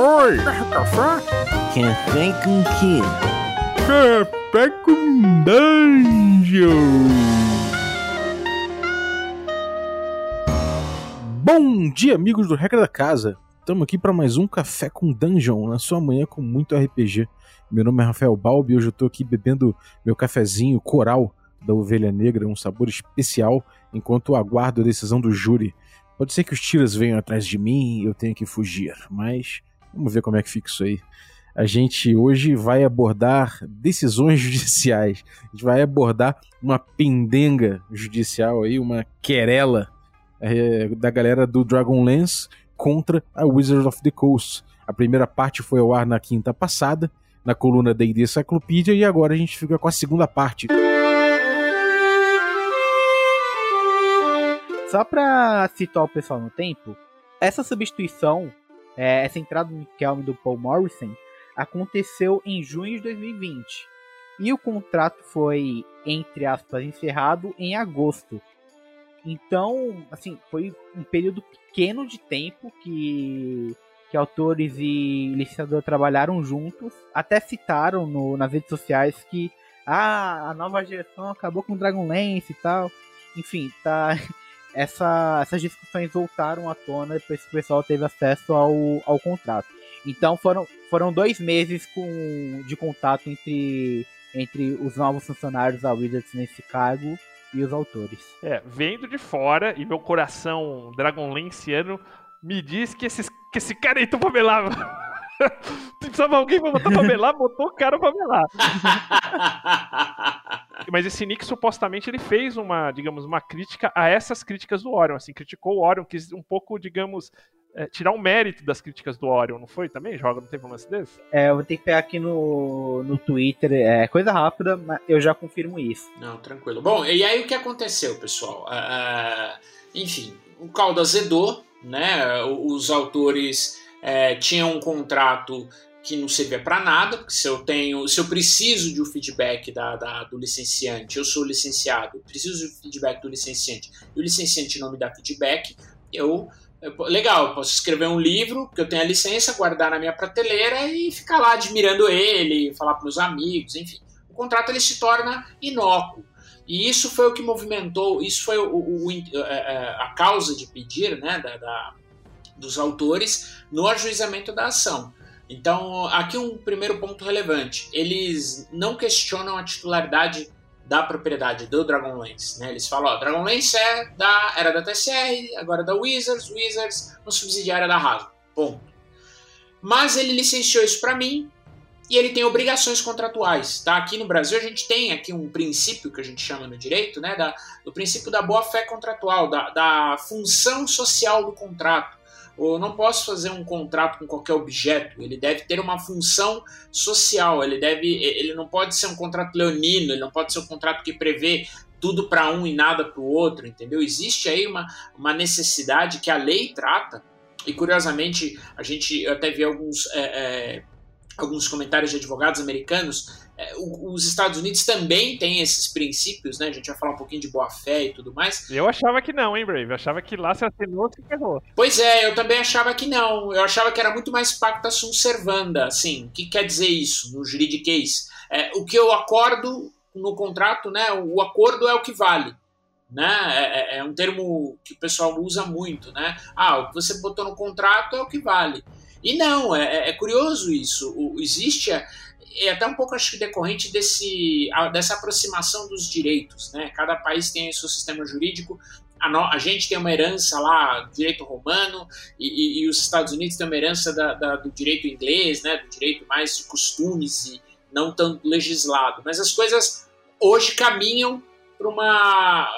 Oi! Café? Café com quê? Café com Dungeon! Bom dia, amigos do Regra da Casa! Estamos aqui para mais um Café com Dungeon, na sua manhã com muito RPG. Meu nome é Rafael Balbi e hoje eu estou aqui bebendo meu cafezinho coral da Ovelha Negra, um sabor especial, enquanto aguardo a decisão do júri. Pode ser que os tiras venham atrás de mim e eu tenha que fugir, mas vamos ver como é que fica isso aí. A gente hoje vai abordar decisões judiciais. A gente vai abordar uma pendenga judicial aí, uma querela é, da galera do Dragonlance contra a Wizards of the Coast. A primeira parte foi ao ar na quinta passada, na coluna D&D Cyclopedia, e agora a gente fica com a segunda parte. Só pra situar o pessoal no tempo, essa substituição, é, essa entrada no Kelm do Paul Morrison, aconteceu em junho de 2020. E o contrato foi, entre aspas, encerrado em agosto. Então, assim, foi um período pequeno de tempo que, que autores e licenciador trabalharam juntos. Até citaram no, nas redes sociais que ah, a nova geração acabou com Dragonlance e tal. Enfim, tá essa, essas discussões voltaram à tona depois que o pessoal teve acesso ao, ao contrato. Então foram, foram dois meses com, de contato entre, entre os novos funcionários da Wizards nesse cargo e os autores. É, vendo de fora e meu coração dragonlanciano me diz que, esses, que esse cara aí pra melar. Precisava alguém pra botar pra melar, botou o cara pra melar. Mas esse Nick supostamente ele fez uma, digamos, uma crítica a essas críticas do Orion, assim, criticou o Orion, quis um pouco, digamos, é, tirar o mérito das críticas do Orion, não foi também? Joga, não teve um lance desse? É, eu vou ter que pegar aqui no, no Twitter, é coisa rápida, mas eu já confirmo isso. Não, tranquilo. Bom, e aí o que aconteceu, pessoal? Uh, enfim, o caldo azedou, né? Os autores é, tinham um contrato que não servia para nada, porque se eu tenho, se eu preciso de um feedback da, da, do licenciante, eu sou licenciado, preciso do feedback do licenciante, e o licenciante não me dá feedback, eu, eu legal, eu posso escrever um livro, porque eu tenho a licença, guardar na minha prateleira e ficar lá admirando ele, falar para meus amigos, enfim. O contrato ele se torna inócuo. E isso foi o que movimentou, isso foi o, o, o é, é, a causa de pedir né, da, da, dos autores no ajuizamento da ação. Então, aqui um primeiro ponto relevante. Eles não questionam a titularidade da propriedade do Dragonlance. Né? Eles falam, ó, Dragonlance é da, era da TCR, agora é da Wizards, Wizards, uma subsidiária da Hasbro. Ponto. Mas ele licenciou isso para mim e ele tem obrigações contratuais. Tá? Aqui no Brasil a gente tem aqui um princípio que a gente chama no direito, né? da, do princípio da boa-fé contratual, da, da função social do contrato eu não posso fazer um contrato com qualquer objeto, ele deve ter uma função social, ele deve, ele não pode ser um contrato leonino, ele não pode ser um contrato que prevê tudo para um e nada para o outro, entendeu? Existe aí uma, uma necessidade que a lei trata, e curiosamente a gente até vê alguns, é, é, alguns comentários de advogados americanos é, os Estados Unidos também têm esses princípios, né? A gente vai falar um pouquinho de boa-fé e tudo mais. Eu achava que não, hein, Brave? Eu achava que lá se assinou, se ferrou. Pois é, eu também achava que não. Eu achava que era muito mais pacta sunt servanda, assim. O que quer dizer isso no juridiquês? É, o que eu acordo no contrato, né? O acordo é o que vale. Né? É, é, é um termo que o pessoal usa muito, né? Ah, o que você botou no contrato é o que vale. E não, é, é, é curioso isso. O, existe é até um pouco acho que decorrente desse, dessa aproximação dos direitos. Né? Cada país tem seu sistema jurídico. A, no, a gente tem uma herança lá, direito romano, e, e, e os Estados Unidos têm uma herança da, da, do direito inglês, né? do direito mais de costumes e não tão legislado. Mas as coisas hoje caminham para uma.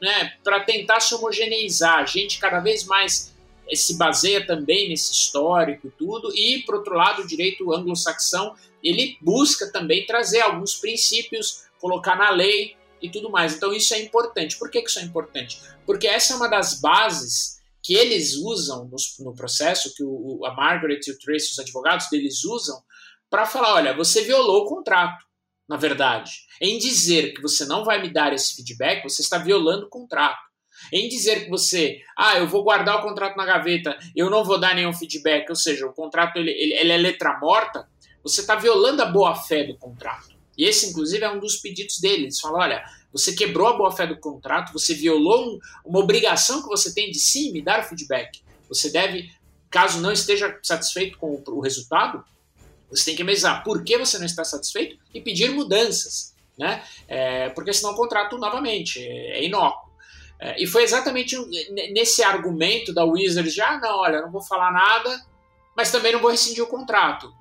Né, para tentar se homogeneizar. A gente cada vez mais se baseia também nesse histórico tudo, e, por outro lado, o direito anglo-saxão ele busca também trazer alguns princípios, colocar na lei e tudo mais. Então isso é importante. Por que, isso é importante? Porque essa é uma das bases que eles usam no, no processo, que o, a Margaret e o Tracy, os advogados deles usam, para falar: olha, você violou o contrato, na verdade. Em dizer que você não vai me dar esse feedback, você está violando o contrato. Em dizer que você, ah, eu vou guardar o contrato na gaveta, eu não vou dar nenhum feedback, ou seja, o contrato ele, ele, ele é letra morta, você está violando a boa-fé do contrato. E esse, inclusive, é um dos pedidos deles. Eles falam: olha, você quebrou a boa-fé do contrato, você violou um, uma obrigação que você tem de sim me dar feedback. Você deve, caso não esteja satisfeito com o, o resultado, você tem que analisar por que você não está satisfeito e pedir mudanças. Né? É, porque senão o contrato novamente é, é inócuo. É, e foi exatamente nesse argumento da Wizards de, ah, não, olha, não vou falar nada, mas também não vou rescindir o contrato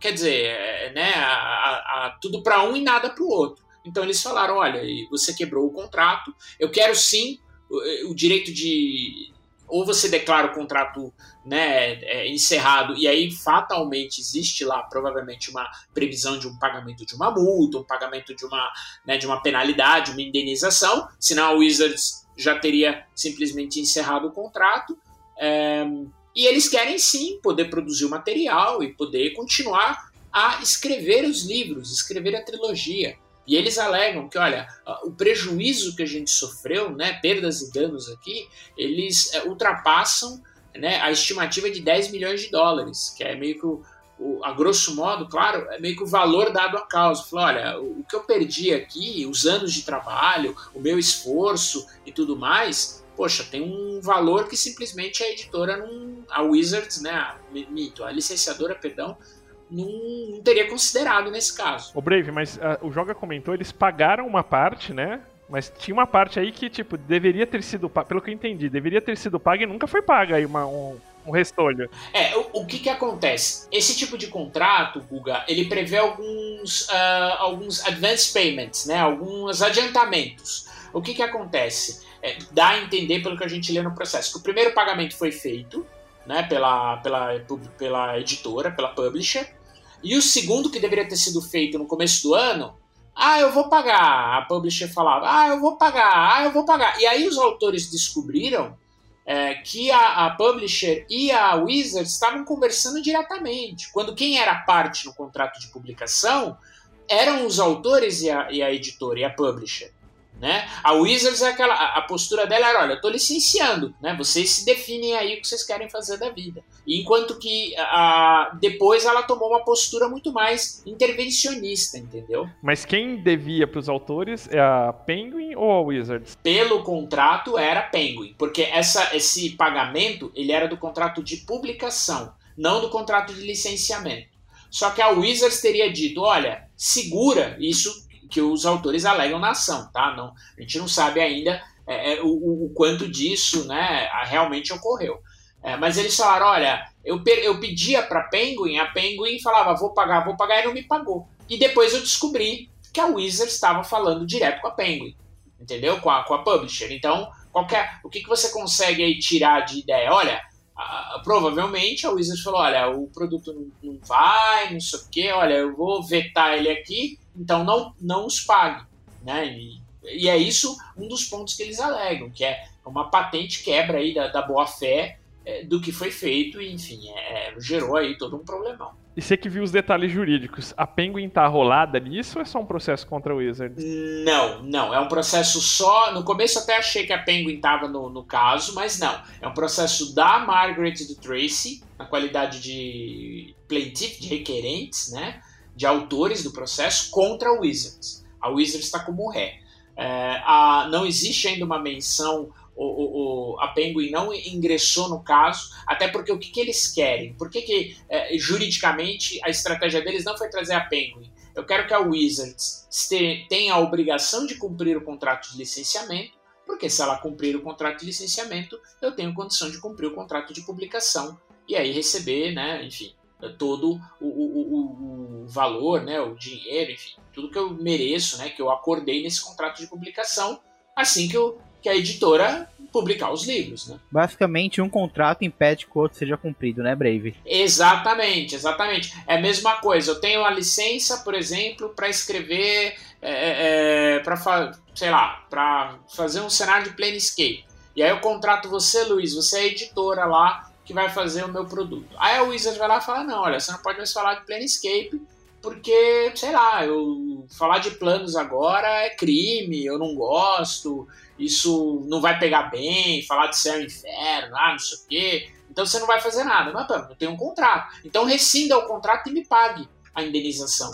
quer dizer, é, né, a, a, tudo para um e nada para o outro. Então eles falaram, olha, você quebrou o contrato, eu quero sim o, o direito de ou você declara o contrato né, é, encerrado e aí fatalmente existe lá provavelmente uma previsão de um pagamento de uma multa, um pagamento de uma, né, de uma penalidade, uma indenização, senão a Wizards já teria simplesmente encerrado o contrato. É, e eles querem sim poder produzir o material e poder continuar a escrever os livros, escrever a trilogia. E eles alegam que, olha, o prejuízo que a gente sofreu, né, perdas e danos aqui, eles é, ultrapassam né, a estimativa de 10 milhões de dólares, que é meio que o, a grosso modo, claro, é meio que o valor dado à causa. Falou, olha, o, o que eu perdi aqui, os anos de trabalho, o meu esforço e tudo mais, poxa, tem um valor que simplesmente a editora não. A Wizards, né? A, mito, a licenciadora, perdão, não, teria considerado nesse caso. O Brave, mas uh, o Joga comentou, eles pagaram uma parte, né? Mas tinha uma parte aí que, tipo, deveria ter sido paga, pelo que eu entendi, deveria ter sido paga e nunca foi paga aí uma, um, um restolho. É, o, o, que que acontece? Esse tipo de contrato, Guga, ele prevê alguns, uh, alguns advance payments, né? Alguns adiantamentos. O que que acontece? é, dá a entender pelo que a gente lê no processo, que o primeiro pagamento foi feito né, pela, pela, pela editora, pela publisher, e o segundo, que deveria ter sido feito no começo do ano, ah, eu vou pagar. A publisher falava, ah, eu vou pagar, ah, eu vou pagar. E aí os autores descobriram é, que a, a, publisher e a Wizard estavam conversando diretamente. Quando quem era parte no contrato de publicação eram os autores e a, e a editora e a publisher. Né? A Wizards é aquela. A postura dela era: olha, eu tô licenciando, né? Vocês se definem aí o que vocês querem fazer da vida. Enquanto que a, depois ela tomou uma postura muito mais intervencionista, entendeu? Mas quem devia para os autores é a Penguin ou a Wizards? Pelo contrato era a Penguin, porque essa, esse pagamento ele era do contrato de publicação, não do contrato de licenciamento. Só que a Wizards teria dito: olha, segura isso que os autores alegam na ação, tá? Não, a gente não sabe ainda é, é, o, o, quanto disso né, realmente ocorreu. É, mas eles falaram, olha, eu, eu pedia para Penguin, a Penguin falava, vou pagar, vou pagar, e não me pagou. E depois eu descobri que a Wizard estava falando direto com a Penguin, entendeu? Com a, com a publisher. Então, qualquer, o que, que você consegue aí tirar de ideia? Olha, provavelmente a Wizard falou, olha, o produto não, não vai, não sei o quê, olha, eu vou vetar ele aqui, então não, não os pague. Né? E, e é isso um dos pontos que eles alegam, que é uma patente quebra aí da, da boa-fé é, do que foi feito, e enfim, é, gerou aí todo um problemão. E você que viu os detalhes jurídicos, a Penguin tá rolada nisso ou é só um processo contra o Wizards? Não, não. É um processo só. No começo até achei que a Penguin tava no, no caso, mas não. É um processo da Margaret e do Tracy, na qualidade de plaintiff, de requerentes, né? De autores do processo contra a Wizards. A Wizards está como ré. É, a, não existe ainda uma menção, o, o, a Penguin não ingressou no caso, até porque o que, que eles querem? Por que, que é, juridicamente a estratégia deles não foi trazer a Penguin? Eu quero que a Wizards tenha a obrigação de cumprir o contrato de licenciamento, porque se ela cumprir o contrato de licenciamento, eu tenho condição de cumprir o contrato de publicação e aí receber, né, enfim, todo o, o, o, valor, né, o dinheiro, enfim, tudo que eu mereço, né, que eu acordei nesse contrato de publicação, assim que, eu, que a editora publicar os livros, né? Basicamente, um contrato impede que o outro seja cumprido, né, Brave? Exatamente, exatamente. É a mesma coisa. Eu tenho a licença, por exemplo, para escrever, é, é, é para sei lá, para fazer um cenário de Planescape. E aí eu contrato você, Luiz, você é editora lá que vai fazer o meu produto. Aí a Wizard vai lá e fala: não, olha, você não pode mais falar de Planescape, porque, sei lá, eu falar de planos agora é crime, eu não gosto, isso não vai pegar bem, falar de céu e inferno, ah, não sei o quê. Então você não vai fazer nada. Mas, pô, eu tenho um contrato. Então rescinda o contrato e me pague a indenização.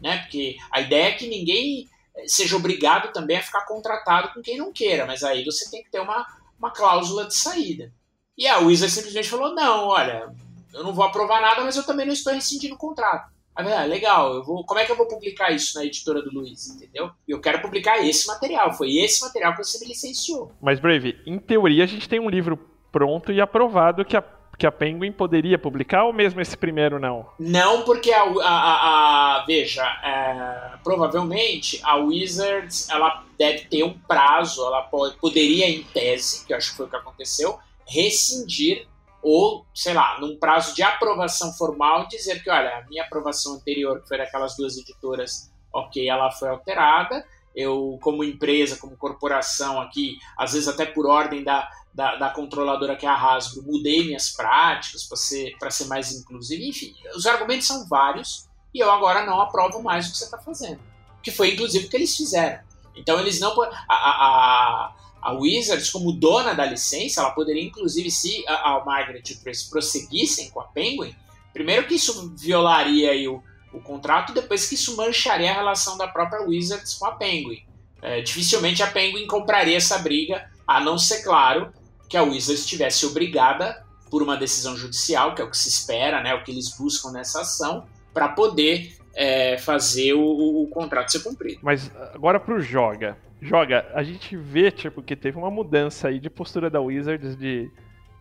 Né? Porque a ideia é que ninguém eh, seja obrigado também a ficar contratado com quem não queira, mas aí você tem que ter uma, uma cláusula de saída. E a Wizard simplesmente falou: não, olha, eu não vou aprovar nada, mas eu também não estou rescindindo o contrato. Aí, ah, legal, eu vou, como é que eu vou publicar isso na editora do Luiz, entendeu? Eu quero publicar esse material, foi esse material que você me licenciou. Mas, Brave, em teoria a gente tem um livro pronto e aprovado que a, que a Penguin poderia publicar, ou mesmo esse primeiro não? Não, porque a, a, a, veja, é, provavelmente a Wizards ela deve ter um prazo, ela pode, poderia, em tese, que eu acho que foi o que aconteceu, rescindir ou, sei lá, num prazo de aprovação formal, dizer que, olha, a minha aprovação anterior, que foi daquelas duas editoras, ok, ela foi alterada, eu, como empresa, como corporação aqui, às vezes até por ordem da, da, da controladora que é a Hasbro, mudei minhas práticas para ser, ser mais inclusivo, enfim, os argumentos são vários e eu agora não aprovo mais o que você está fazendo, que foi inclusive o que eles fizeram. Então eles não... A, a, a Wizards, como dona da licença, ela poderia, inclusive, se a, a Margaret e o Trace prosseguissem com a Penguin, primeiro que isso violaria o, o contrato, depois que isso mancharia a relação da própria Wizards com a Penguin. É, dificilmente a Penguin compraria essa briga, a não ser, claro, que a Wizards estivesse obrigada, por uma decisão judicial, que é o que se espera, né, o que eles buscam nessa ação, para poder é, fazer o, o, contrato ser cumprido. Mas agora para o Joga joga, a gente vê, tipo, que teve uma mudança aí de postura da Wizards de,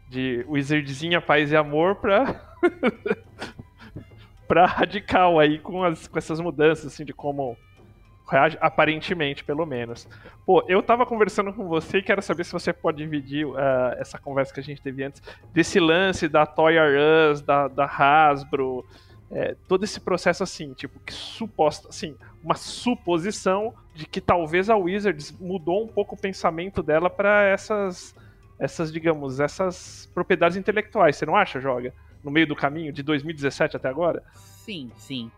de Wizardzinha paz e amor pra. pra radical aí com, as, com essas mudanças, assim, de como reage, aparentemente, pelo menos. Pô, eu tava conversando com você e quero saber se você pode dividir uh, essa conversa que a gente teve antes, desse lance da Toy R Us, da, da Hasbro, é, todo esse processo assim, tipo, que suposta, assim, uma suposição de que talvez a Wizards mudou um pouco o pensamento dela para essas, essas, digamos, essas propriedades intelectuais. Você não acha, Joga? No meio do caminho, de 2017 até agora? Sim, sim.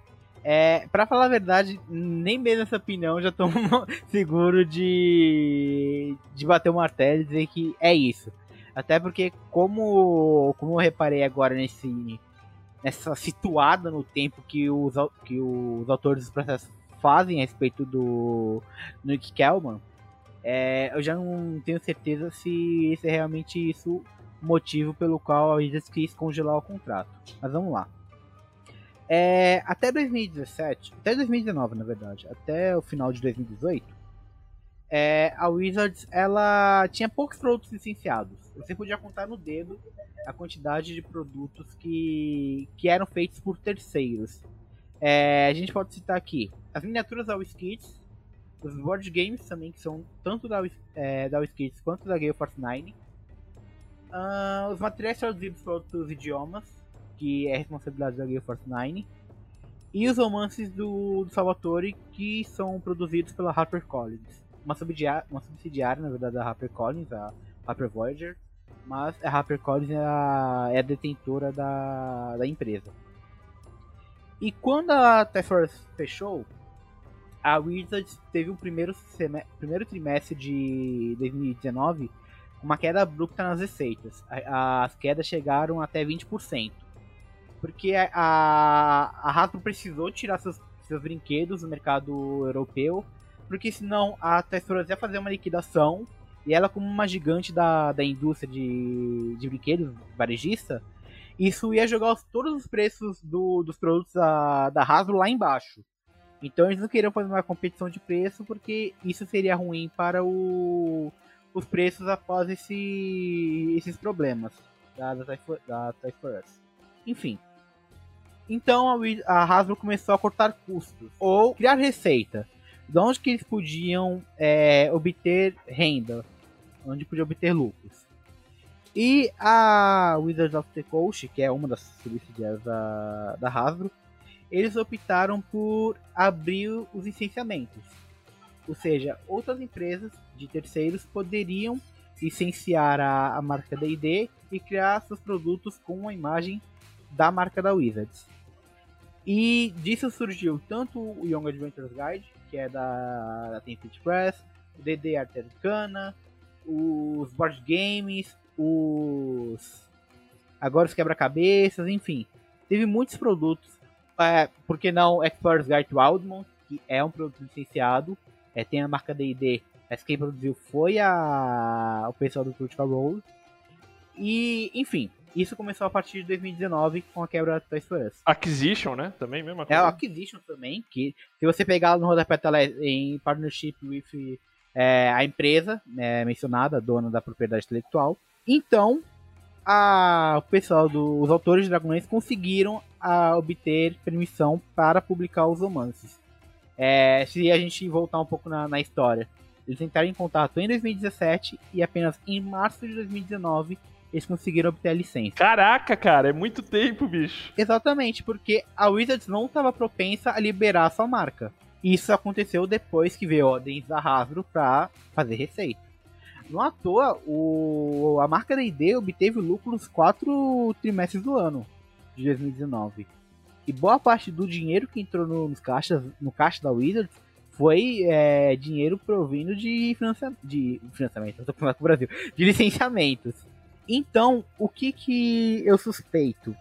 É, para falar a verdade, nem mesmo essa opinião já tô seguro de, de bater o martelo e dizer que é isso. Até porque, como, como eu reparei agora nesse nessa situada no tempo que os, que os autores dos processos fazem a respeito do Nick Kellman, é, eu já não tenho certeza se esse é realmente isso o motivo pelo qual a Wizards quis congelar o contrato. Mas vamos lá. É, até 2017, até 2019 na verdade, até o final de 2018, é, a Wizards ela tinha poucos produtos licenciados. Você podia contar no dedo a quantidade de produtos que, que eram feitos por terceiros. É, a gente pode citar aqui as miniaturas da WizKids, os board games também, que são tanto da, é, da WizKids quanto da Gale Force 9, uh, os materiais traduzidos para outros idiomas, que é responsabilidade da Gale Force 9, e os romances do, do Salvatore, que são produzidos pela HarperCollins. Uma subsidiária, uma subsidiária, na verdade, da HarperCollins, a Harper Voyager, mas a HarperCollins é a, é a detentora da, da empresa. E quando a Force fechou, a Wizards teve o primeiro, primeiro trimestre de 2019 uma queda abrupta nas receitas. As quedas chegaram até 20%. Porque a, a Hasbro precisou tirar seus, seus brinquedos do mercado europeu, porque senão a Tesla ia fazer uma liquidação e ela, como uma gigante da, da indústria de, de brinquedos varejista, isso ia jogar todos os preços do, dos produtos da, da Hasbro lá embaixo. Então eles não queriam fazer uma competição de preço porque isso seria ruim para o, os preços após esse, esses problemas da, da, da Toys for Us. Enfim. Então a, a Hasbro começou a cortar custos ou criar receita. De onde que eles podiam é, obter renda onde podia obter lucros. E a Wizards of the Coast, que é uma das subsidiárias da, da Hasbro, eles optaram por abrir os licenciamentos. Ou seja, outras empresas de terceiros poderiam licenciar a, a marca D&D e criar seus produtos com a imagem da marca da Wizards. E disso surgiu tanto o Young Adventures Guide, que é da, da Tencent Press, o DD Arte Arcana, os board games, os agora os quebra-cabeças, enfim. Teve muitos produtos. É, por que não Explorer's Guide to Wildmont, que é um produto licenciado. É, tem a marca D&D. Essa quem produziu foi a, o pessoal do Critical Role. E, enfim, isso começou a partir de 2019 com a quebra da Toys R Us. Acquisition, né? Também, mesma É coisa. o Acquisition também, que se você pegar no rodapé em partnership with é, a empresa né, mencionada, dona da propriedade intelectual. Então, a, o pessoal dos autores de Dragonlance conseguiram a, obter permissão para publicar os romances. É, se a gente voltar um pouco na, na história, eles entraram em contato em 2017 e apenas em março de 2019 eles conseguiram obter a licença. Caraca, cara, é muito tempo, bicho. Exatamente, porque a Wizards não estava propensa a liberar a sua marca. Isso aconteceu depois que veio ordens da Hasbro para fazer receita. Não à toa, o, a marca da ID obteve lucro nos quatro trimestres do ano de 2019. E boa parte do dinheiro que entrou no, nos caixas, no caixa da Wizards foi é, dinheiro provindo de, financia, de financiamento, eu tô falando com o Brasil, de licenciamentos. Então, o que que eu suspeito?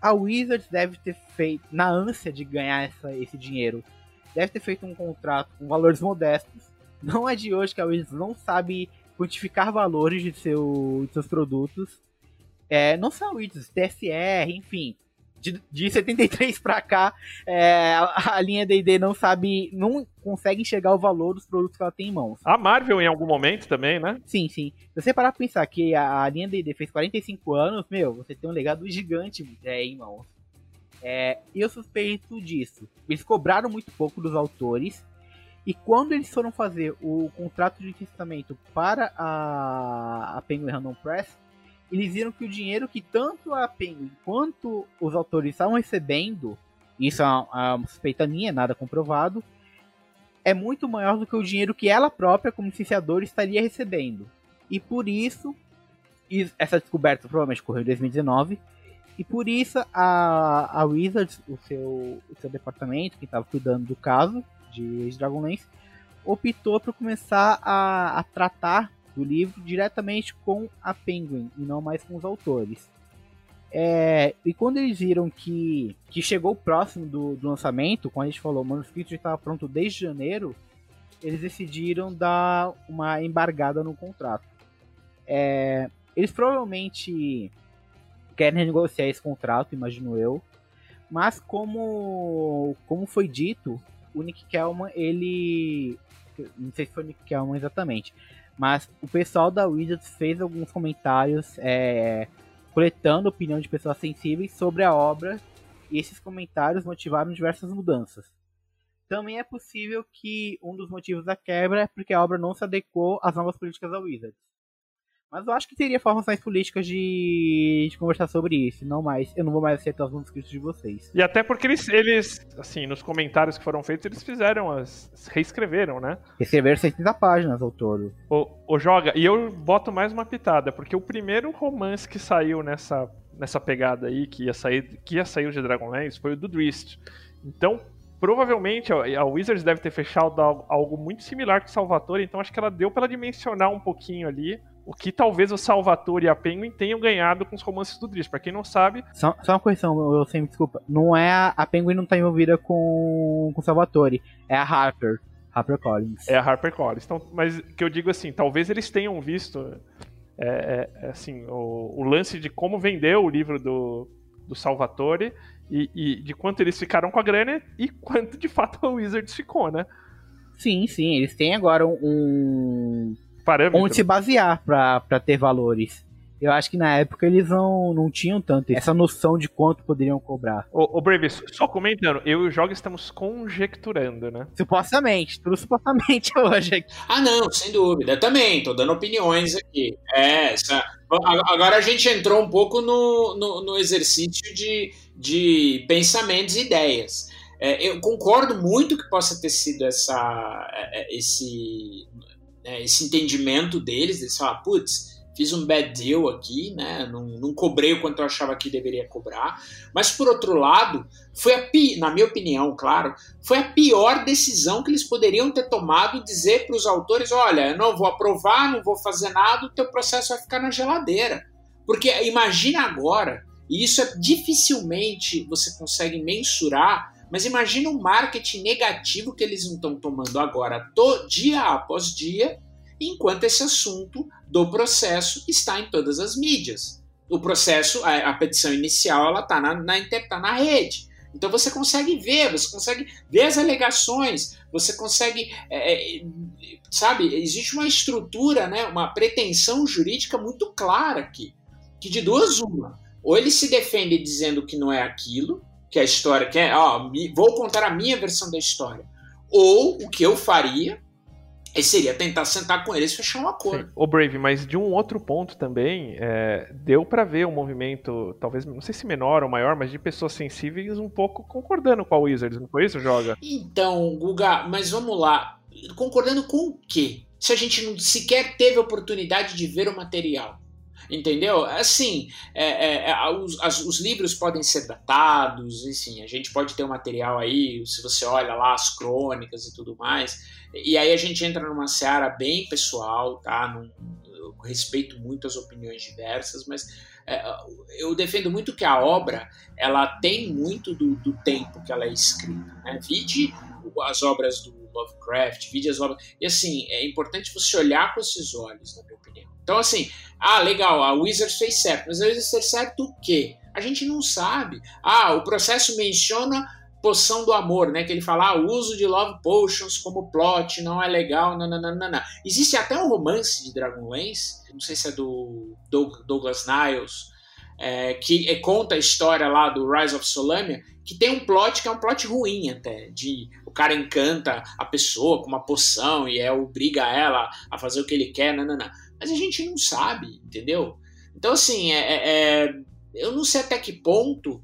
A Wizards deve ter feito, na ânsia de ganhar essa, esse dinheiro, deve ter feito um contrato com valores modestos. Não é de hoje que a Wizards não sabe quantificar valores de, seu, de seus produtos. É, não a Wizards, TSR, enfim. De, de 73 pra cá, é, a, a linha D&D não sabe, não consegue enxergar o valor dos produtos que ela tem em mãos. A Marvel em algum momento também, né? Sim, sim. Se você parar pra pensar que a, a linha D&D fez 45 anos, meu, você tem um legado gigante é, em mãos. É, e eu suspeito disso. Eles cobraram muito pouco dos autores. E quando eles foram fazer o contrato de licenciamento para a, a Penguin Random Press, eles viram que o dinheiro que tanto a Penguin quanto os autores estavam recebendo, isso é uma, é uma suspeita minha, nada comprovado, é muito maior do que o dinheiro que ela própria, como licenciadora, estaria recebendo. E por isso, essa descoberta provavelmente ocorreu em 2019, e por isso a, a Wizards, o seu, o seu departamento que estava cuidando do caso de Dragonlance, optou por começar a, a tratar do livro diretamente com a Penguin e não mais com os autores. É, e quando eles viram que, que chegou próximo do, do lançamento, quando a gente falou, o manuscrito já estava pronto desde janeiro, eles decidiram dar uma embargada no contrato. É, eles provavelmente querem renegociar esse contrato, imagino eu. Mas como, como foi dito, o Nick Kellman, ele. Não sei se foi o Nick Kellman exatamente. Mas o pessoal da Wizards fez alguns comentários é, coletando opinião de pessoas sensíveis sobre a obra. E esses comentários motivaram diversas mudanças. Também é possível que um dos motivos da quebra é porque a obra não se adequou às novas políticas da Wizards. Mas eu acho que teria formas mais políticas de, de, conversar sobre isso, não mais. Eu não vou mais aceitar os manuscritos de vocês. E até porque eles, eles, assim, nos comentários que foram feitos, eles fizeram as. reescreveram, né? Reescreveram 60 páginas ao todo. O, o Joga, e eu boto mais uma pitada, porque o primeiro romance que saiu nessa, nessa pegada aí, que ia sair, que ia sair de Dragonlance, foi o do Drist. Então, provavelmente a Wizards deve ter fechado algo muito similar com o Salvatore, então acho que ela deu para dimensionar um pouquinho ali o que talvez o Salvatore e a Penguin tenham ganhado com os romances do Driss. Pra quem não sabe. Só, só uma correção, eu sempre desculpa. Não é a, a Penguin não tá envolvida com, com o Salvatore, é a Harper. Harper Collins. É a Harper Collins. Então, mas que eu digo assim, talvez eles tenham visto é, é, assim, o, o, lance de como vendeu o livro do, do Salvatore e, e, de quanto eles ficaram com a grana e quanto de fato a Wizards ficou, né? Sim, sim, eles têm agora um, Parâmetro. onde se basear para ter valores. Eu acho que na época eles não, não tinham tanto essa noção de quanto poderiam cobrar. Ô, ô Bravis, só comentando, eu e o Joga estamos conjecturando, né? Supostamente, tudo supostamente hoje. Ah, não, sem dúvida. Eu também, tô dando opiniões aqui. É, essa... agora a gente entrou um pouco no, no, no exercício de, de pensamentos e ideias. É, eu concordo muito que possa ter sido essa, esse, esse entendimento deles, eles falam, putz, fiz um bad deal aqui, né? Não, não cobrei o quanto eu achava que deveria cobrar. Mas por outro lado, foi a na minha opinião, claro, foi a pior decisão que eles poderiam ter tomado dizer para os autores: olha, eu não vou aprovar, não vou fazer nada, o teu processo vai ficar na geladeira. Porque imagina agora, e isso é dificilmente você consegue mensurar, mas imagina o marketing negativo que eles estão tomando agora, dia após dia, enquanto esse assunto do processo está em todas as mídias. O processo, a, a petição inicial, ela está na, na, tá na rede. Então você consegue ver, você consegue ver as alegações, você consegue, é, é, sabe, existe uma estrutura, né, uma pretensão jurídica muito clara aqui, que de duas uma, ou ele se defende dizendo que não é aquilo, que a história, que é, ó, vou contar a minha versão da história, ou o que eu faria, seria tentar sentar com eles e fechar um acordo. O Brave, mas de um outro ponto também, é, deu para ver um movimento, talvez, não sei se menor ou maior, mas de pessoas sensíveis um pouco concordando com a Wizards, não foi isso, Joga? Então, Guga, mas vamos lá. Concordando com o quê? Se a gente não sequer teve oportunidade de ver o material. Entendeu? Assim, é, é, é os, as, os, livros podem ser datados, enfim, a gente pode ter um material aí, se você olha lá as crônicas e tudo mais, e aí a gente entra numa seara bem pessoal, tá? Num, eu respeito muito as opiniões diversas, mas é, eu defendo muito que a obra ela tem muito do, do tempo que ela é escrita. Né? Vide as obras do Lovecraft, vide as obras. E assim, é importante você olhar com esses olhos, na minha opinião. Então, assim, ah, legal, a Wizards fez certo, mas a Wizards fez certo o quê? A gente não sabe. Ah, o processo menciona poção do amor, né? Que ele fala, ah, o uso de love potions como plot não é legal, não. Existe até um romance de Dragonlance, não sei se é do Douglas Niles, é, que é, conta a história lá do Rise of Solamia, que tem um plot que é um plot ruim até, de o cara encanta a pessoa com uma poção e é obriga ela a fazer o que ele quer, não, não, não mas a gente não sabe, entendeu? Então, assim, é, é, é eu não sei até que ponto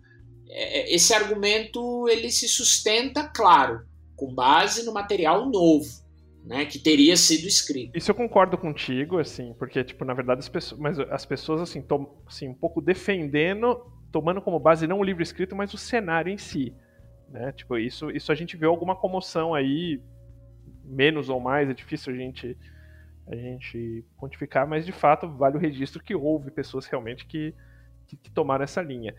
é, é, esse argumento ele se sustenta, claro, com base no material novo. Né, que teria sido escrito. Isso eu concordo contigo, assim, porque, tipo, na verdade, as pessoas, mas as pessoas, assim, tom, assim, um pouco defendendo, tomando como base não o livro escrito, mas o cenário em si, né, tipo, isso, isso a gente vê alguma comoção aí, menos ou mais, é difícil a gente a gente quantificar, mas de fato vale o registro que houve pessoas realmente que, que, que tomaram essa linha.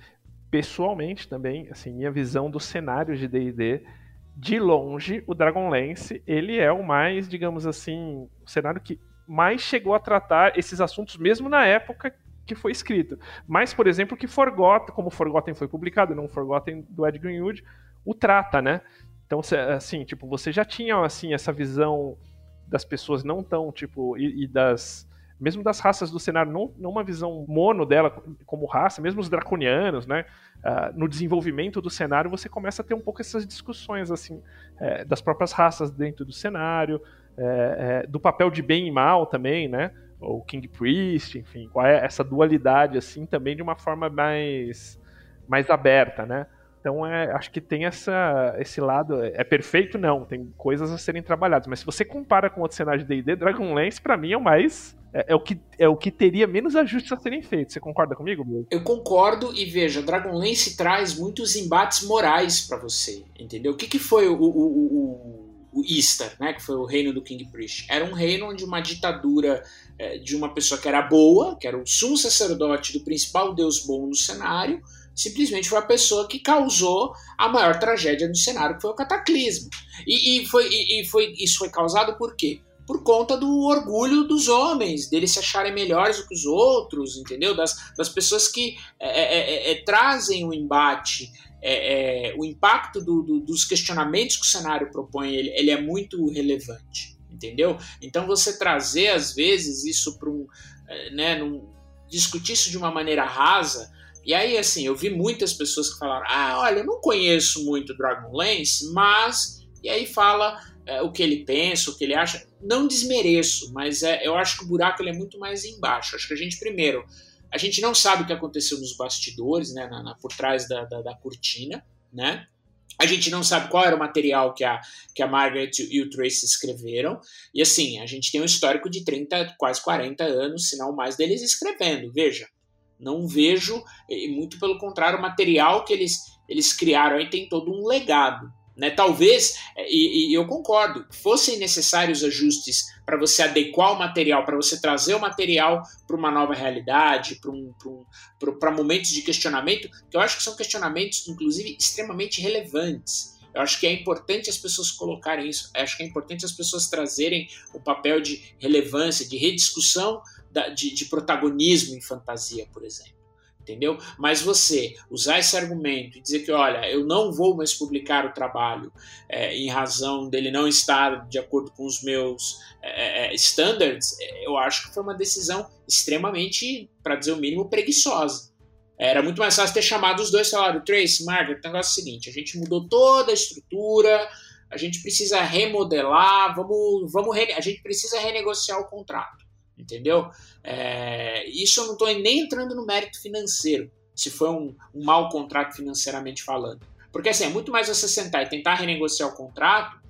Pessoalmente também, assim, minha visão dos cenários de D&D, de longe, o Dragonlance, ele é o mais, digamos assim, o cenário que mais chegou a tratar esses assuntos mesmo na época que foi escrito. Mais, por exemplo, que Forgotten, como Forgotten foi publicado, não Forgotten do Ed Greenwood, o trata, né? Então, assim, tipo, você já tinha assim essa visão das pessoas não tão, tipo, e, e, das. Mesmo das raças do cenário, não, não uma visão mono dela como raça, mesmo os draconianos, né? Uh, no desenvolvimento do cenário, você começa a ter um pouco essas discussões, assim, é, das próprias raças dentro do cenário, é, é, do papel de bem e mal também, né? O King Priest, enfim, qual é essa dualidade, assim, também de uma forma mais, mais aberta, né? Então é, acho que tem essa, esse lado. É perfeito? Não, tem coisas a serem trabalhadas. Mas se você compara com outro cenário de DD, Dragonlance, para mim, é o mais. É, é, o que, é o que teria menos ajustes a serem feitos. Você concorda comigo, meu? Eu concordo e veja, Dragonlance traz muitos embates morais para você. Entendeu? O que, que foi o, o, o, o Easter, né? Que foi o reino do King Priest? Era um reino onde uma ditadura é, de uma pessoa que era boa, que era o sumo sacerdote do principal deus bom no cenário simplesmente foi a pessoa que causou a maior tragédia no cenário, que foi o cataclismo. E, e foi, e, e foi, isso foi causado por quê? Por conta do orgulho dos homens, deles se acharem melhores do que os outros, entendeu? Das, das pessoas que é, é, é trazem o embate, é, é, o impacto do, do, dos questionamentos que o cenário propõe, ele, ele é muito relevante, entendeu? Então você trazer, às vezes, isso para um. Né, num, discutir isso de uma maneira rasa e aí, assim, eu vi muitas pessoas que falaram: ah, olha, eu não conheço muito Dragonlance, mas. E aí fala é, o que ele pensa, o que ele acha. Não desmereço, mas é, eu acho que o buraco ele é muito mais embaixo. Acho que a gente, primeiro, a gente não sabe o que aconteceu nos bastidores, né, na, na por trás da, da, da cortina, né? A gente não sabe qual era o material que a, que a Margaret e o Tracy escreveram. E assim, a gente tem um histórico de 30, quase 40 anos, se não mais, deles escrevendo. Veja, não vejo, muito pelo contrário, o material que eles, eles criaram aí tem todo um legado. Né? Talvez, e, e eu concordo, fossem necessários ajustes para você adequar o material, para você trazer o material para uma nova realidade, para um, um, momentos de questionamento, que eu acho que são questionamentos, inclusive, extremamente relevantes. Eu acho que é importante as pessoas colocarem isso, eu acho que é importante as pessoas trazerem o papel de relevância, de rediscussão da, de, de protagonismo em fantasia, por exemplo entendeu? Mas você usar esse argumento e dizer que, olha, eu não vou mais publicar o trabalho é, em razão dele não estar de acordo com os meus é, é standards, é, eu acho que foi uma decisão extremamente, para dizer o mínimo, preguiçosa. Era muito mais fácil ter chamado os dois e falado, Trace, Margaret, o negócio é o seguinte, a gente mudou toda a estrutura, a gente precisa remodelar, vamos, vamos a gente precisa renegociar o contrato entendeu? É, isso eu não estou nem entrando no mérito financeiro, se foi um, um mau contrato financeiramente falando. Porque assim, é muito mais você sentar e tentar renegociar o contrato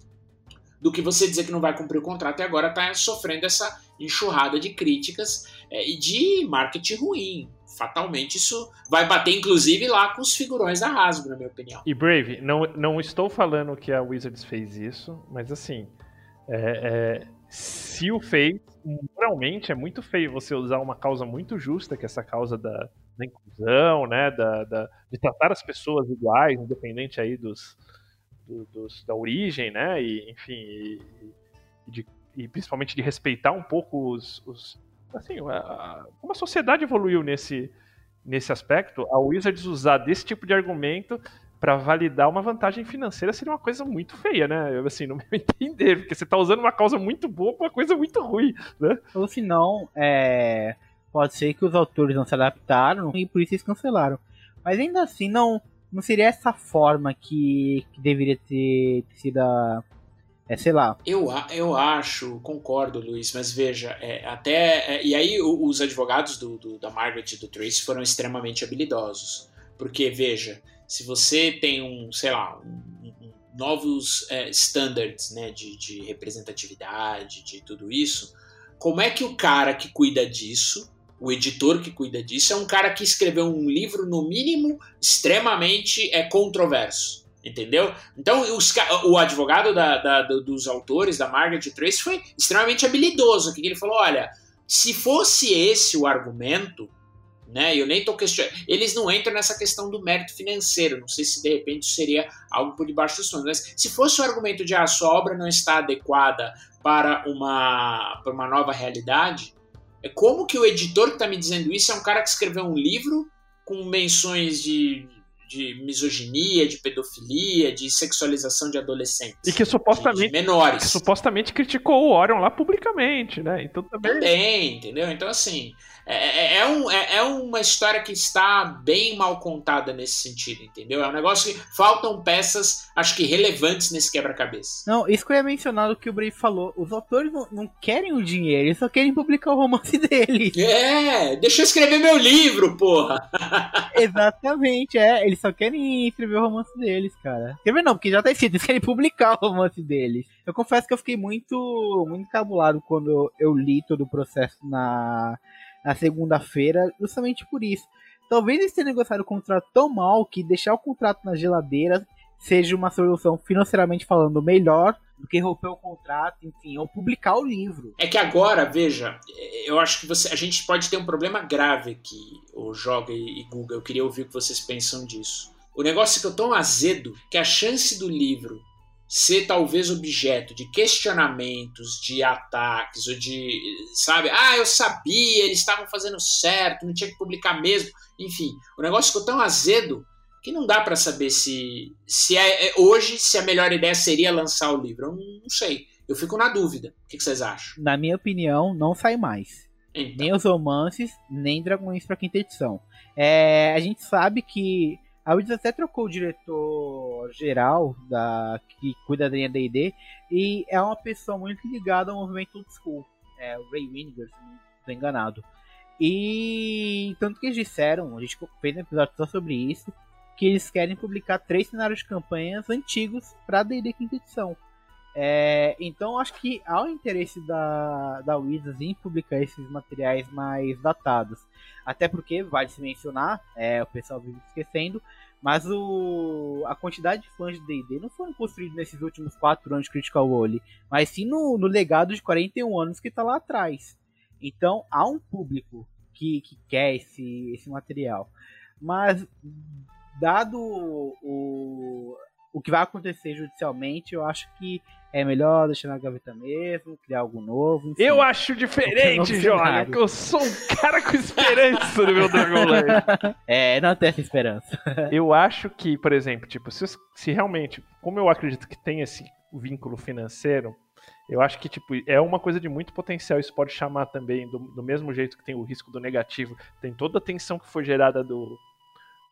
do que você dizer que não vai cumprir o contrato e agora está sofrendo essa enxurrada de críticas é, e de marketing ruim. Fatalmente isso vai bater, inclusive, lá com os figurões da Hasbro, na minha opinião. E Brave, não, não estou falando que a Wizards fez isso, mas assim, é, é, se o fez, moralmente é muito feio você usar uma causa muito justa, que é essa causa da, da inclusão, né, da, da, de tratar as pessoas iguais, independente aí dos, do, dos da origem, né, e enfim, e, e, de, e, principalmente de respeitar um pouco os, os assim, a, como a sociedade evoluiu nesse nesse aspecto, a Wizards usar desse tipo de argumento para validar uma vantagem financeira seria uma coisa muito feia, né? Eu, assim, não me entender, porque você tá usando uma causa muito boa pra uma coisa muito ruim, né? Ou se não, é... pode ser que os autores não se adaptaram e por isso eles cancelaram. Mas ainda assim, não, não seria essa forma que, que deveria ter, ter sido a, é, sei lá. Eu, eu acho, concordo, Luiz, mas veja, é, até. É, e aí os advogados do, do, da Margaret e do Trace foram extremamente habilidosos. Porque, veja, se você tem um, sei lá, um, um, novos é, standards né, de, de representatividade, de tudo isso, como é que o cara que cuida disso, o editor que cuida disso, é um cara que escreveu um livro, no mínimo, extremamente é, controverso? Entendeu? Então, os, o advogado da, da, dos autores, da Margaret Trace, foi extremamente habilidoso. Aqui ele falou: olha, se fosse esse o argumento, né? Eu nem tô questionando. Eles não entram nessa questão do mérito financeiro. Não sei se de repente seria algo por debaixo dos panos. Mas se fosse o argumento de ah, a sua obra não está adequada para uma, para uma nova realidade, é como que o editor que está me dizendo isso é um cara que escreveu um livro com menções de de misoginia, de pedofilia, de sexualização de adolescentes. E que supostamente de, de menores. Supostamente criticou o Orion lá publicamente, né? Então também. Também, entendeu? Então assim, é, é, é, um, é, é, uma história que está bem mal contada nesse sentido, entendeu? É um negócio que faltam peças, acho que relevantes nesse quebra-cabeça. Não, isso que eu ia mencionar do que o Brave falou. Os autores não, não, querem o dinheiro, eles só querem publicar o romance deles. É, deixa eu escrever meu livro, porra. Exatamente, é. Eles só querem escrever o romance deles, cara. Quer ver não, porque já tá escrito, eles querem publicar o romance deles. Eu confesso que eu fiquei muito, muito cabulado quando eu li todo o processo na na segunda-feira, justamente por isso. Talvez eles tenham negociado o contrato tão mal que deixar o contrato na geladeira seja uma solução financeiramente falando melhor do que romper o contrato, enfim, ou publicar o livro. É que agora, veja, eu acho que você, a gente pode ter um problema grave aqui, o Joga e Google. Eu queria ouvir o que vocês pensam disso. O negócio é que eu tão azedo que a chance do livro ser talvez objeto de questionamentos, de ataques, ou de, sabe, ah, eu sabia, eles estavam fazendo certo, não tinha que publicar mesmo. Enfim, o negócio ficou tão azedo que não dá para saber se, se é, é, hoje se a melhor ideia seria lançar o livro. Eu não, não sei. Eu fico na dúvida. O que, que vocês acham? Na minha opinião, não sai mais. Então. Nem os romances, nem Dragões para quinta edição. É, a gente sabe que a Wizards até trocou o diretor geral da que cuida da linha D&D e é uma pessoa muito ligada ao movimento old school. É o Ray Winiger, se não estou enganado. E tanto que eles disseram, a gente fez um episódio só sobre isso, que eles querem publicar três cenários de campanhas antigos para D&D quinta edição. É, então acho que há o interesse da, da Wizards em publicar esses materiais mais datados. Até porque, vale se mencionar, é, o pessoal vive esquecendo, mas o, a quantidade de fãs de D&D não foram construídos nesses últimos 4 anos de Critical Role, mas sim no, no legado de 41 anos que está lá atrás. Então há um público que, que quer esse, esse material. Mas, dado o, o que vai acontecer judicialmente, eu acho que é melhor deixar na gaveta mesmo, criar algo novo. Enfim. Eu acho diferente, Jorge, porque eu sou um cara com esperança no meu Dragonlance. é, não tem essa esperança. eu acho que, por exemplo, tipo, se, se realmente, como eu acredito que tem esse vínculo financeiro, eu acho que tipo, é uma coisa de muito potencial. Isso pode chamar também, do, do mesmo jeito que tem o risco do negativo, tem toda a tensão que foi gerada do,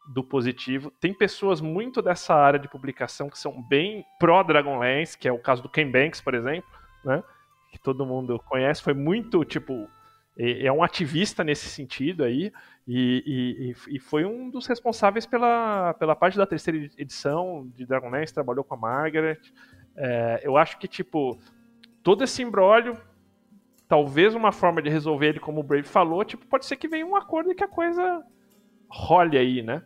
do positivo. Tem pessoas muito dessa área de publicação que são bem pró-Dragonlance, que é o caso do Ken Banks, por exemplo, né? Que todo mundo conhece. Foi muito, tipo, é um ativista nesse sentido aí. E, e, e, foi um dos responsáveis pela, pela parte da terceira edição de Dragonlance, trabalhou com a Margaret. É, eu acho que, tipo, todo esse embrólio, talvez uma forma de resolver ele, como o Brave falou, tipo, pode ser que venha um acordo e que a coisa role aí, né?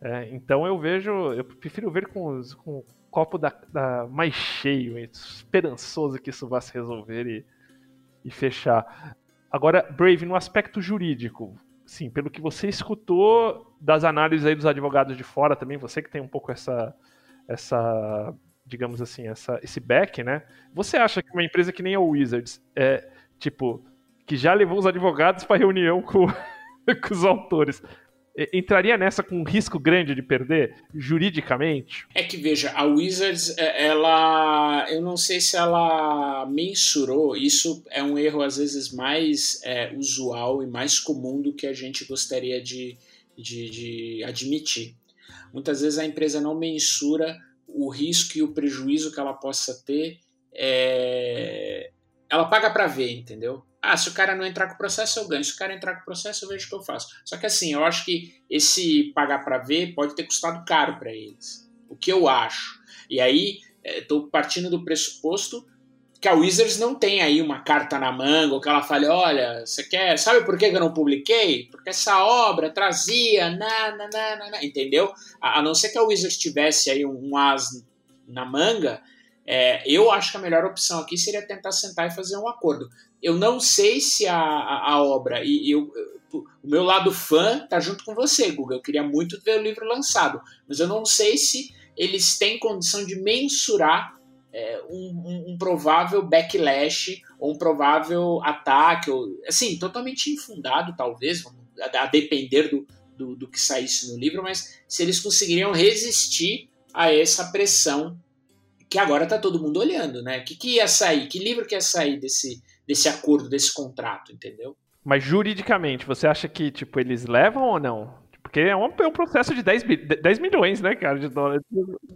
É, então eu vejo, eu prefiro ver com, com o copo da, da, mais cheio, esperançoso que isso vá se resolver e, e fechar. Agora, Brave, no aspecto jurídico, sim, pelo que você escutou das análises aí dos advogados de fora também, você que tem um pouco essa, essa digamos assim, essa, esse back, né? Você acha que uma empresa que nem a Wizards, é, tipo, que já levou os advogados para reunião com, com os autores, entraria nessa com um risco grande de perder juridicamente? É que veja, a Wizards, é, ela, eu não sei se ela mensurou. Isso é um erro às vezes mais é, usual e mais comum do que a gente gostaria de, de, de admitir. Muitas vezes a empresa não mensura o risco e o prejuízo que ela possa ter. É... Ela paga para ver, entendeu? Ah, se o cara não entrar com o processo, eu ganho. Se o cara entrar com o processo, eu vejo o que eu faço. Só que assim, eu acho que esse pagar para ver pode ter custado caro para eles. O que eu acho. E aí, estou é, partindo do pressuposto que a Wizards não tem aí uma carta na manga, ou que ela fale, olha, você quer. Sabe por que eu não publiquei? Porque essa obra trazia. Na, na, na, na, entendeu? A, não ser que a Wizards tivesse aí um as na manga. É, eu acho que a melhor opção aqui seria tentar sentar e fazer um acordo eu não sei se a, a, a obra, e eu, o meu lado fã tá junto com você, Google. Eu queria muito ver o livro lançado, mas eu não sei se eles têm condição de mensurar é, um, um, um, provável backlash ou um provável ataque, ou, assim, totalmente infundado, talvez, a, a depender do, do, do, que saísse no livro, mas se eles conseguiriam resistir a essa pressão que agora tá todo mundo olhando, né? O que, que ia sair? Que livro que ia sair desse, desse acordo, desse contrato, entendeu? Mas juridicamente, você acha que tipo eles levam ou não? Porque é um, é um processo de 10, 10 milhões, né, cara, de dólares.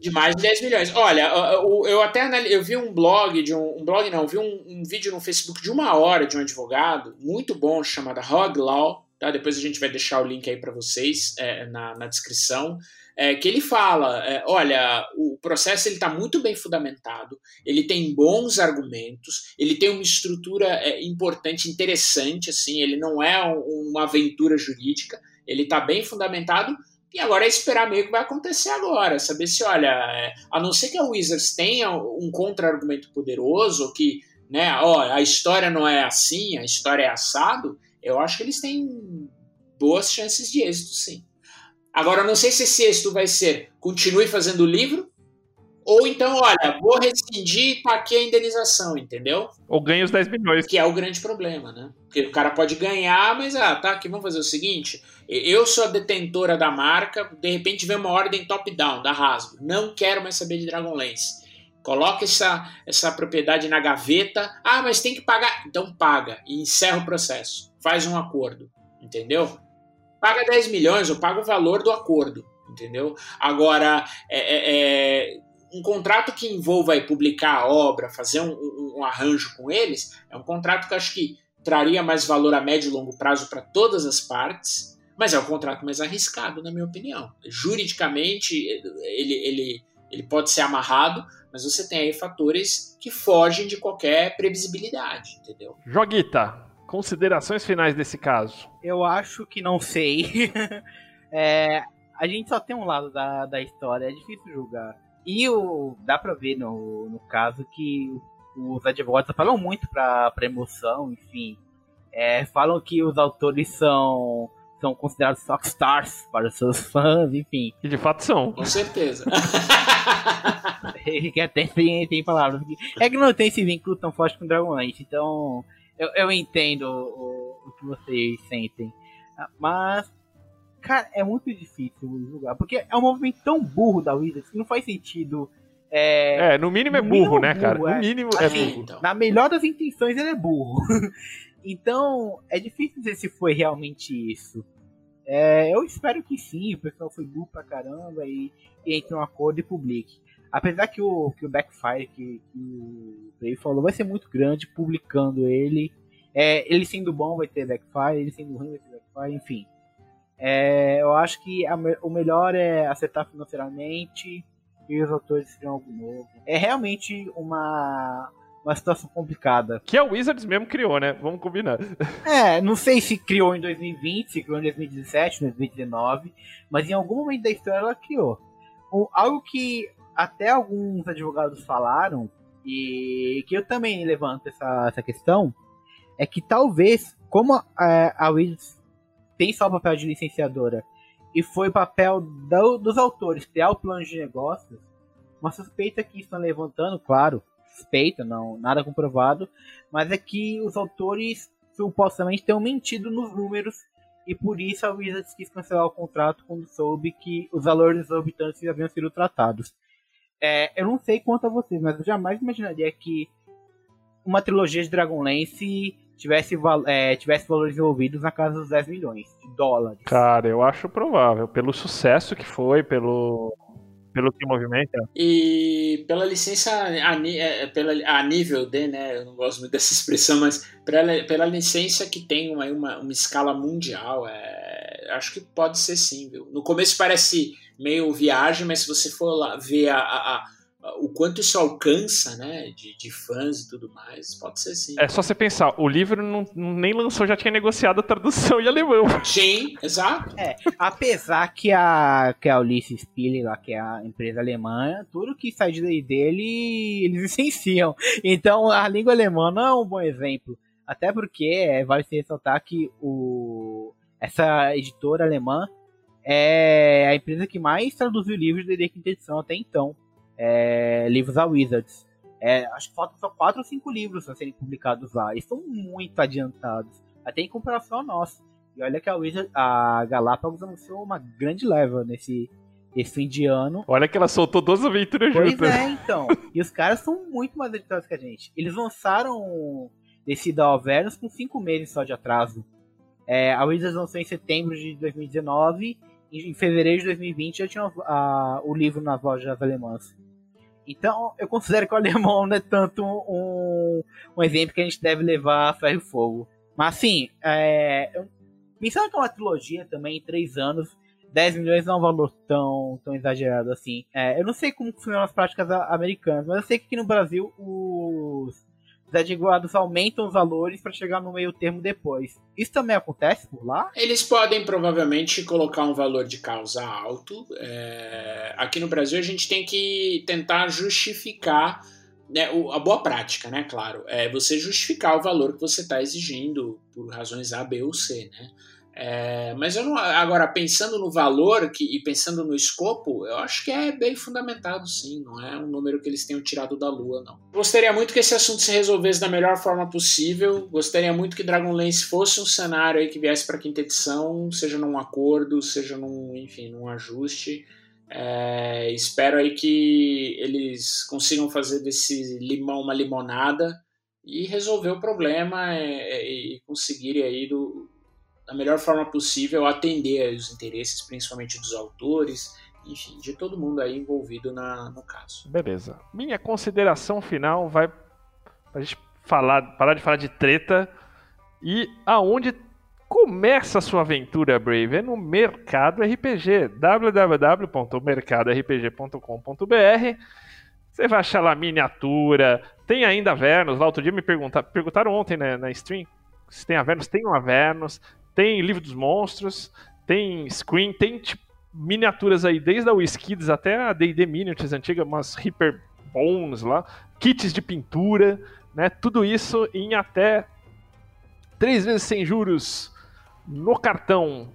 De mais de 10 milhões. Olha, eu, eu até eu vi um blog de um, um blog não, vi um, um, vídeo no Facebook de uma hora de um advogado muito bom chamado Hog Law, tá? Depois a gente vai deixar o link aí para vocês é, na, na descrição é, que ele fala, é, olha, o processo ele está muito bem fundamentado, ele tem bons argumentos, ele tem uma estrutura é, importante, interessante, assim, ele não é um, uma aventura jurídica, ele está bem fundamentado. E agora é esperar meio que vai acontecer agora, saber se, olha, é, a não ser que a Wizards tenha um contra-argumento poderoso, que, né, ó, a história não é assim, a história é assado, eu acho que eles têm boas chances de êxito, sim. Agora, não sei se esse êxito vai ser continue fazendo o livro, ou então, olha, vou rescindir e tá aqui a indenização, entendeu? Ou ganha os 10 milhões. Que é o grande problema, né? Porque o cara pode ganhar, mas, ah, tá, aqui vamos fazer o seguinte: eu sou a detentora da marca, de repente vem uma ordem top-down da Hasbro. Não quero mais saber de Dragonlance. Coloca essa, essa propriedade na gaveta. Ah, mas tem que pagar. Então paga e encerra o processo. Faz um acordo, entendeu? Paga 10 milhões, eu pago o valor do acordo, entendeu? Agora, é, é, é um contrato que envolva publicar a obra, fazer um, um, arranjo com eles, é um contrato que acho que traria mais valor a médio e longo prazo para todas as partes. Mas é o contrato mais arriscado, na minha opinião. Juridicamente, ele, ele, ele pode ser amarrado, mas você tem aí fatores que fogem de qualquer previsibilidade, entendeu? Joguita, considerações finais desse caso. Eu acho que não sei. é, a gente só tem um lado da, da história, é difícil julgar. E o, dá pra ver no, no caso que os advogados falam muito pra, pra emoção, enfim. É, falam que os autores são são considerados rockstars para os seus fãs, enfim. E de fato são. Com certeza. que até tem, tem palavras. É que não tem esse vínculo tão forte com Dragonlance, então eu, eu entendo o, o que vocês sentem. Mas, cara, é muito difícil julgar, porque é um movimento tão burro da Wizards que não faz sentido. É, é no mínimo é burro, mínimo né, burro, cara? No é. mínimo é assim, burro. Então. Na melhor das intenções, ele é burro. então, é difícil dizer se foi realmente isso. É, eu espero que sim, o pessoal foi burro pra caramba e, e entre um acordo e publique. Apesar que o, que o Backfire que, que o Play falou vai ser muito grande publicando ele. É, ele sendo bom vai ter Backfire, ele sendo ruim vai ter Backfire, enfim. É, eu acho que a, o melhor é acertar financeiramente e os autores criam algo novo. É realmente uma, uma situação complicada. Que a Wizards mesmo criou, né? Vamos combinar. É, não sei se criou em 2020, se criou em 2017, 2019, mas em algum momento da história ela criou. Algo que até alguns advogados falaram, e que eu também levanto essa, essa questão, é que talvez, como a, a tem só o papel de licenciadora e foi papel do, dos autores criar o plano de negócios, uma suspeita que estão levantando, claro, suspeita, não nada comprovado, mas é que os autores supostamente tenham mentido nos números e por isso a Wizards quis cancelar o contrato quando soube que os valores exorbitantes haviam sido tratados. É, eu não sei quanto a vocês, mas eu jamais imaginaria que uma trilogia de Dragonlance tivesse, é, tivesse valores envolvidos na casa dos 10 milhões de dólares. Cara, eu acho provável. Pelo sucesso que foi, pelo, pelo que movimenta. E pela licença a, é, pela, a nível de, né? Eu não gosto muito dessa expressão, mas pela, pela licença que tem uma, uma, uma escala mundial, é, acho que pode ser sim, viu? No começo parece meio viagem, mas se você for lá ver a, a, a o quanto isso alcança, né, de, de, fãs e tudo mais, pode ser sim. É só você pensar, o livro não, nem lançou, já tinha negociado a tradução em alemão. Sim, exato. É, apesar que a, que a Ulysses Spiele, lá, que é a empresa alemã, tudo que sai dele, eles licenciam. Então, a língua alemã não é um bom exemplo. Até porque, é, vale se ressaltar que o, essa editora alemã é a empresa que mais traduziu livros de quinta edição até então. É, livros da Wizards. É, acho que faltam só 4 ou 5 livros a serem publicados lá. Eles estão muito adiantados, até em comparação a nós. E olha que a, Wizard, a Galápagos anunciou uma grande leva nesse, esse fim de ano. Olha que ela soltou duas aventuras pois juntas. Pois é, então. e os caras são muito mais editados que a gente. Eles lançaram Decida Alvernos com 5 meses só de atraso. É, a Wizards lançou em setembro de 2019 em fevereiro de 2020 já tinha a, o livro nas lojas alemãs. Então, eu considero que o alemão não é tanto um, um exemplo que a gente deve levar a ferro e fogo. Mas, assim, é, pensando que é uma trilogia também, em três anos, 10 milhões não é um valor tão, tão exagerado assim. É, eu não sei como funcionam as práticas americanas, mas eu sei que aqui no Brasil os advogados aumentam os valores para chegar no meio termo depois. Isso também acontece por lá? Eles podem provavelmente colocar um valor de causa alto. É... Aqui no Brasil a gente tem que tentar justificar né, a boa prática, né? Claro, é você justificar o valor que você está exigindo por razões A, B ou C, né? É, mas eu não, agora, pensando no valor que, e pensando no escopo, eu acho que é bem fundamentado, sim. Não é um número que eles tenham tirado da lua, não. Gostaria muito que esse assunto se resolvesse da melhor forma possível. Gostaria muito que Dragonlance fosse um cenário aí que viesse para quinta edição, seja num acordo, seja num, enfim, num ajuste. É, espero aí que eles consigam fazer desse limão uma limonada e resolver o problema é, é, e conseguirem aí do, da melhor forma possível atender os interesses, principalmente dos autores, enfim, de todo mundo aí envolvido na, no caso. Beleza. Minha consideração final vai pra gente falar, parar de falar de treta e aonde começa a sua aventura Brave é no Mercado RPG, www.mercadorpg.com.br. Você vai achar lá miniatura, tem ainda Avernos, lá outro dia me perguntaram, perguntaram ontem né, na stream se tem Avernos, tem um Avernos, tem Livro dos Monstros, tem Screen, tem tipo, miniaturas aí, desde a Whiskids até a D&D Miniatures antiga, umas Hyper Bones lá, kits de pintura, né, tudo isso em até três vezes sem juros no cartão.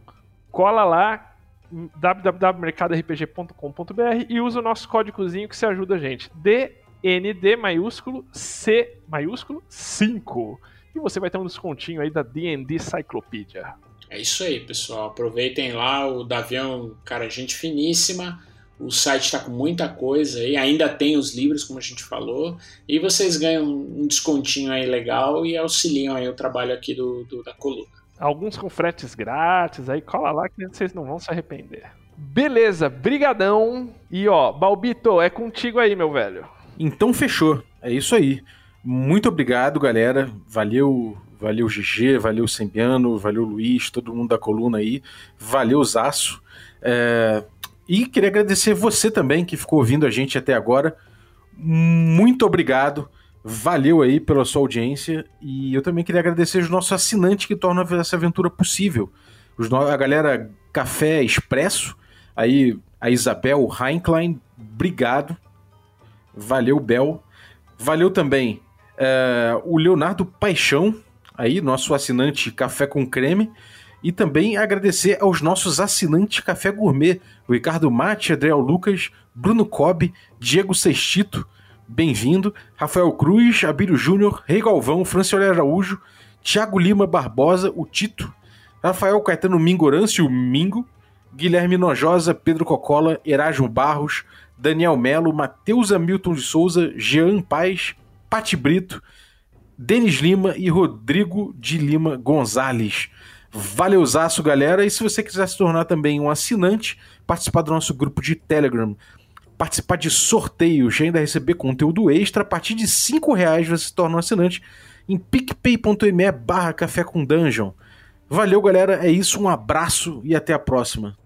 Cola lá www.mercadorpg.com.br e usa o nosso códigozinho que se ajuda a gente. DND maiúsculo C maiúsculo 5. E você vai ter um descontinho aí da D&D Cyclopedia. É isso aí, pessoal. Aproveitem lá, o Davião, cara, gente finíssima. O site está com muita coisa aí, ainda tem os livros, como a gente falou, e vocês ganham um descontinho aí legal e auxiliam aí o trabalho aqui do, do da coluna. Alguns com fretes grátis, aí cola lá que vocês não vão se arrepender. Beleza, brigadão. E ó, Balbito, é contigo aí, meu velho. Então fechou. É isso aí. Muito obrigado, galera. Valeu, valeu GG, valeu Sembiano, valeu Luiz, todo mundo da coluna aí. Valeu Zaço. É... E queria agradecer você também que ficou ouvindo a gente até agora. Muito obrigado. Valeu aí pela sua audiência. E eu também queria agradecer os nossos assinantes que tornam essa aventura possível. Os no... A galera Café Expresso, aí a Isabel Heinklein, obrigado. Valeu, Bel. Valeu também é, o Leonardo Paixão, aí, nosso assinante Café com Creme. E também agradecer aos nossos assinantes Café Gourmet, o Ricardo Mate, Adriel Lucas, Bruno Cobb, Diego Sextito, bem-vindo, Rafael Cruz, Abílio Júnior, Rei Galvão, Franciola Araújo, Tiago Lima Barbosa, o Tito, Rafael Caetano Mingorance, o Mingo, Guilherme Nojosa, Pedro Cocola, Erasmo Barros, Daniel Melo, Matheus Hamilton de Souza, Jean Paz, Pati Brito, Denis Lima e Rodrigo de Lima Gonzalez. Valeuzaço, galera. E se você quiser se tornar também um assinante, participar do nosso grupo de Telegram, participar de sorteios e ainda receber conteúdo extra, a partir de 5 reais você se torna um assinante em picpay.me barra café com dungeon. Valeu, galera. É isso, um abraço e até a próxima.